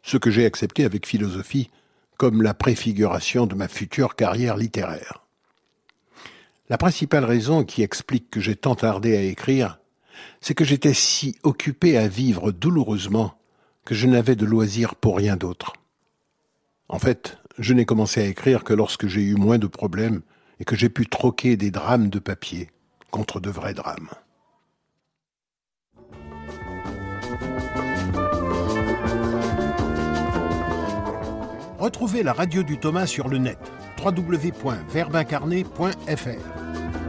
ce que j'ai accepté avec philosophie comme la préfiguration de ma future carrière littéraire. La principale raison qui explique que j'ai tant tardé à écrire c'est que j'étais si occupé à vivre douloureusement que je n'avais de loisir pour rien d'autre. En fait, je n'ai commencé à écrire que lorsque j'ai eu moins de problèmes et que j'ai pu troquer des drames de papier contre de vrais drames. Retrouvez la radio du Thomas sur le net www.verbincarné.fr.